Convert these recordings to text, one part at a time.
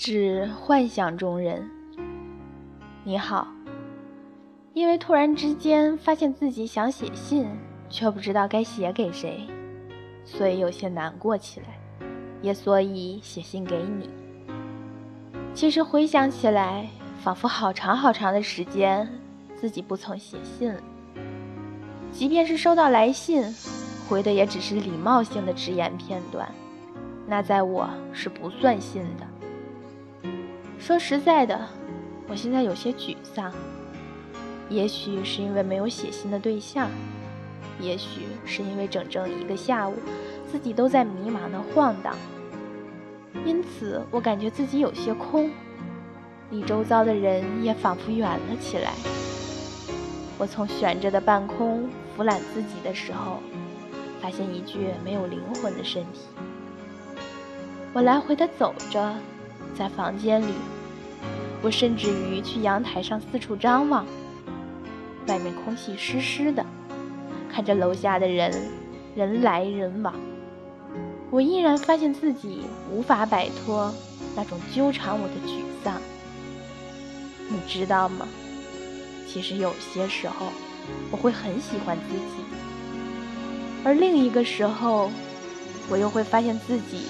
致幻想中人。你好，因为突然之间发现自己想写信，却不知道该写给谁，所以有些难过起来，也所以写信给你。其实回想起来，仿佛好长好长的时间，自己不曾写信了。即便是收到来信，回的也只是礼貌性的只言片段，那在我是不算信的。说实在的，我现在有些沮丧。也许是因为没有写信的对象，也许是因为整整一个下午，自己都在迷茫的晃荡。因此，我感觉自己有些空，离周遭的人也仿佛远了起来。我从悬着的半空俯览自己的时候，发现一具没有灵魂的身体。我来回的走着。在房间里，我甚至于去阳台上四处张望。外面空气湿湿的，看着楼下的人人来人往，我依然发现自己无法摆脱那种纠缠我的沮丧。你知道吗？其实有些时候，我会很喜欢自己，而另一个时候，我又会发现自己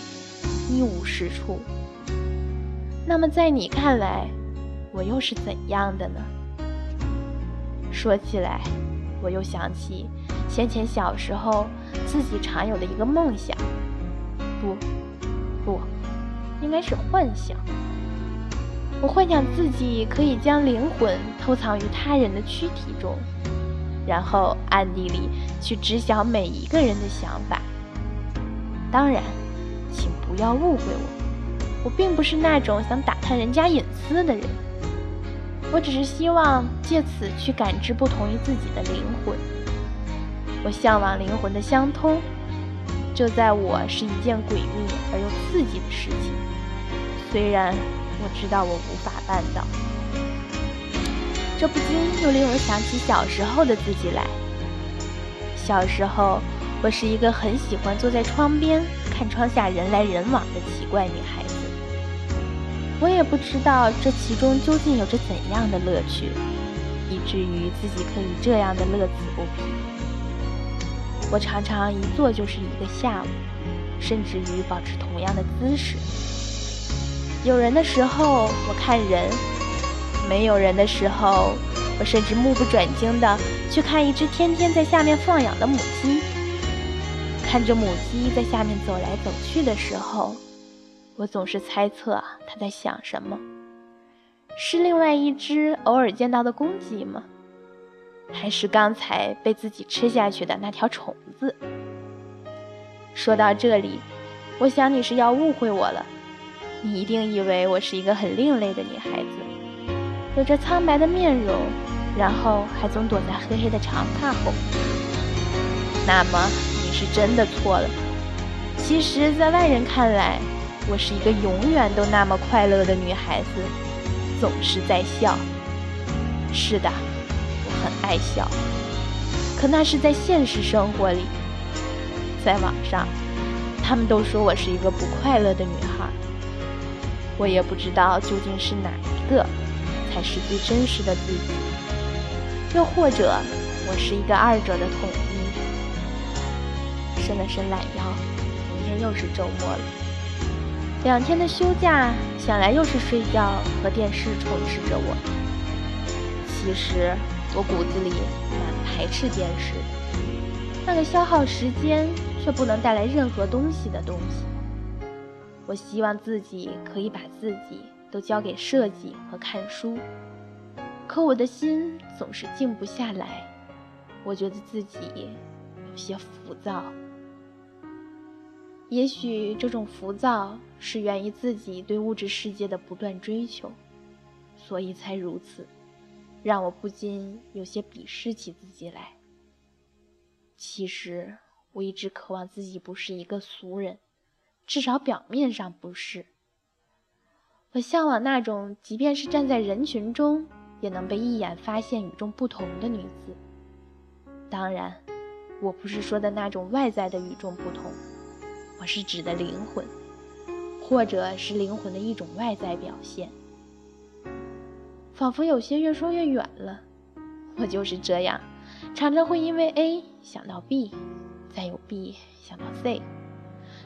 一无是处。那么，在你看来，我又是怎样的呢？说起来，我又想起先前小时候自己常有的一个梦想，不，不，应该是幻想。我幻想自己可以将灵魂偷藏于他人的躯体中，然后暗地里去知晓每一个人的想法。当然，请不要误会我。我并不是那种想打探人家隐私的人，我只是希望借此去感知不同于自己的灵魂。我向往灵魂的相通，这在我是一件诡秘而又刺激的事情。虽然我知道我无法办到，这不禁又令我想起小时候的自己来。小时候，我是一个很喜欢坐在窗边看窗下人来人往的奇怪女孩。我也不知道这其中究竟有着怎样的乐趣，以至于自己可以这样的乐此不疲。我常常一坐就是一个下午，甚至于保持同样的姿势。有人的时候我看人，没有人的时候，我甚至目不转睛的去看一只天天在下面放养的母鸡。看着母鸡在下面走来走去的时候。我总是猜测他在想什么，是另外一只偶尔见到的公鸡吗？还是刚才被自己吃下去的那条虫子？说到这里，我想你是要误会我了，你一定以为我是一个很另类的女孩子，有着苍白的面容，然后还总躲在黑黑的长发后。那么你是真的错了。其实，在外人看来，我是一个永远都那么快乐的女孩子，总是在笑。是的，我很爱笑。可那是在现实生活里，在网上，他们都说我是一个不快乐的女孩。我也不知道究竟是哪一个才是最真实的自己，又或者我是一个二者的统一。伸了伸懒腰，明天又是周末了。两天的休假，想来又是睡觉和电视充斥着我。其实我骨子里蛮排斥电视，那个消耗时间却不能带来任何东西的东西。我希望自己可以把自己都交给设计和看书，可我的心总是静不下来。我觉得自己有些浮躁。也许这种浮躁是源于自己对物质世界的不断追求，所以才如此，让我不禁有些鄙视起自己来。其实我一直渴望自己不是一个俗人，至少表面上不是。我向往那种即便是站在人群中也能被一眼发现与众不同的女子。当然，我不是说的那种外在的与众不同。我是指的灵魂，或者是灵魂的一种外在表现。仿佛有些越说越远了。我就是这样，常常会因为 A 想到 B，再有 B 想到 C，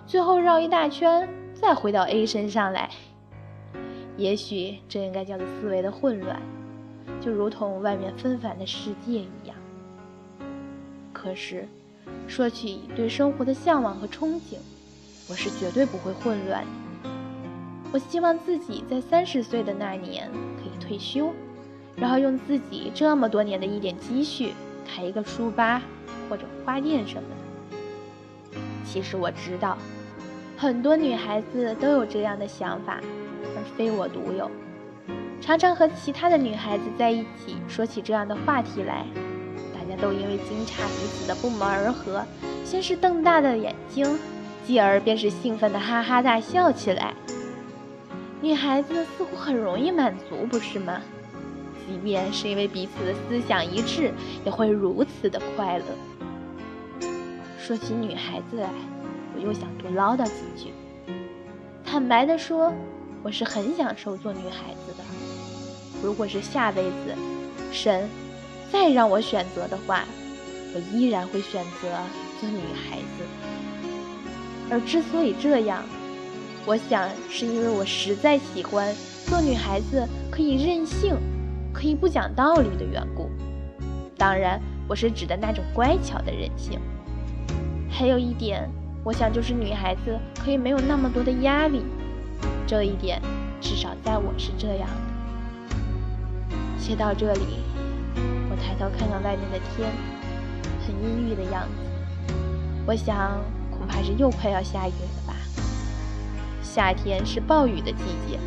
最后绕一大圈，再回到 A 身上来。也许这应该叫做思维的混乱，就如同外面纷繁的世界一样。可是，说起对生活的向往和憧憬，我是绝对不会混乱。我希望自己在三十岁的那年可以退休，然后用自己这么多年的一点积蓄开一个书吧或者花店什么的。其实我知道，很多女孩子都有这样的想法。而非我独有，常常和其他的女孩子在一起说起这样的话题来，大家都因为惊诧彼此的不谋而合，先是瞪大的眼睛，继而便是兴奋的哈哈大笑起来。女孩子似乎很容易满足，不是吗？即便是因为彼此的思想一致，也会如此的快乐。说起女孩子来，我又想多唠叨几句。坦白的说。我是很享受做女孩子的。如果是下辈子，神再让我选择的话，我依然会选择做女孩子。而之所以这样，我想是因为我实在喜欢做女孩子可以任性、可以不讲道理的缘故。当然，我是指的那种乖巧的任性。还有一点，我想就是女孩子可以没有那么多的压力。这一点，至少在我是这样的。写到这里，我抬头看看外面的天，很阴郁的样子。我想，怕是又快要下雨了吧。夏天是暴雨的季节，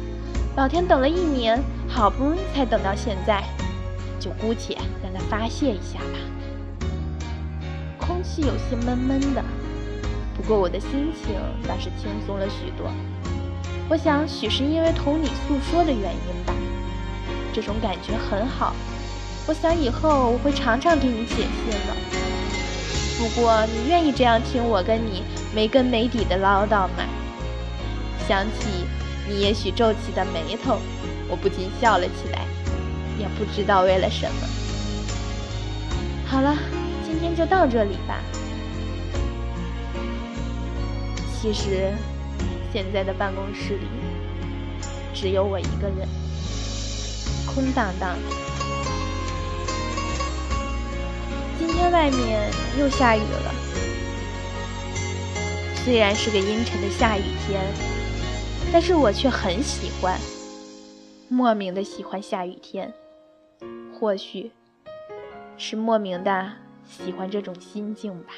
老天等了一年，好不容易才等到现在，就姑且让它发泄一下吧。空气有些闷闷的，不过我的心情倒是轻松了许多。我想，许是因为同你诉说的原因吧，这种感觉很好。我想以后我会常常给你写信的。不过，你愿意这样听我跟你没根没底的唠叨嘛？想起你也许皱起的眉头，我不禁笑了起来，也不知道为了什么。好了，今天就到这里吧。其实。现在的办公室里只有我一个人，空荡荡的。今天外面又下雨了，虽然是个阴沉的下雨天，但是我却很喜欢，莫名的喜欢下雨天。或许是莫名的喜欢这种心境吧。